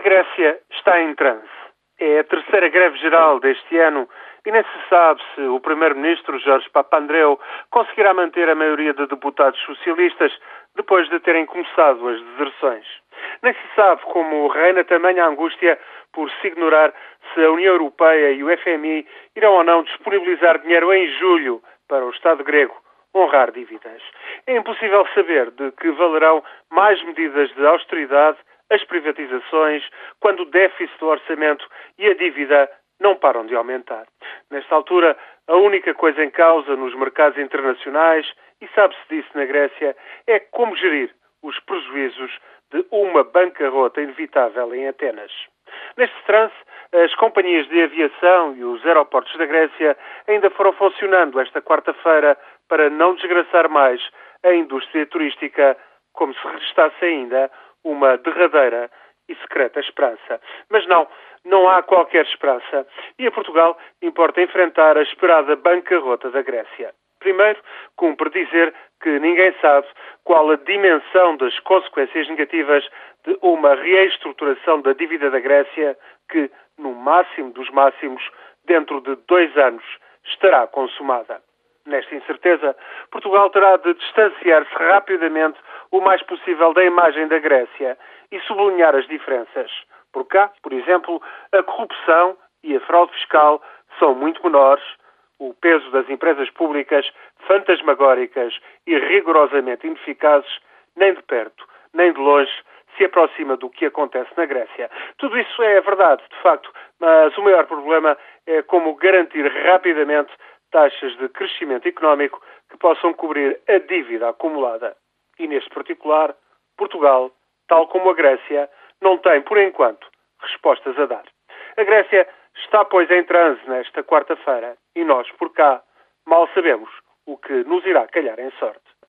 A Grécia está em transe. É a terceira greve geral deste ano e nem se sabe se o primeiro-ministro Jorge Papandreou conseguirá manter a maioria de deputados socialistas depois de terem começado as deserções. Nem se sabe como reina também a angústia por se ignorar se a União Europeia e o FMI irão ou não disponibilizar dinheiro em julho para o Estado grego honrar dívidas. É impossível saber de que valerão mais medidas de austeridade as privatizações, quando o déficit do orçamento e a dívida não param de aumentar. Nesta altura, a única coisa em causa nos mercados internacionais, e sabe-se disso na Grécia, é como gerir os prejuízos de uma bancarrota inevitável em Atenas. Neste trance, as companhias de aviação e os aeroportos da Grécia ainda foram funcionando esta quarta-feira para não desgraçar mais a indústria turística, como se restasse ainda uma derradeira e secreta esperança. Mas não, não há qualquer esperança. E a Portugal importa enfrentar a esperada bancarrota da Grécia. Primeiro, cumpre dizer que ninguém sabe qual a dimensão das consequências negativas de uma reestruturação da dívida da Grécia que, no máximo dos máximos, dentro de dois anos, estará consumada. Nesta incerteza, Portugal terá de distanciar-se rapidamente o mais possível da imagem da Grécia e sublinhar as diferenças. Por cá, por exemplo, a corrupção e a fraude fiscal são muito menores, o peso das empresas públicas fantasmagóricas e rigorosamente ineficazes, nem de perto, nem de longe, se aproxima do que acontece na Grécia. Tudo isso é verdade, de facto, mas o maior problema é como garantir rapidamente taxas de crescimento económico que possam cobrir a dívida acumulada. E neste particular, Portugal, tal como a Grécia, não tem, por enquanto, respostas a dar. A Grécia está, pois, em transe nesta quarta-feira e nós, por cá, mal sabemos o que nos irá calhar em sorte.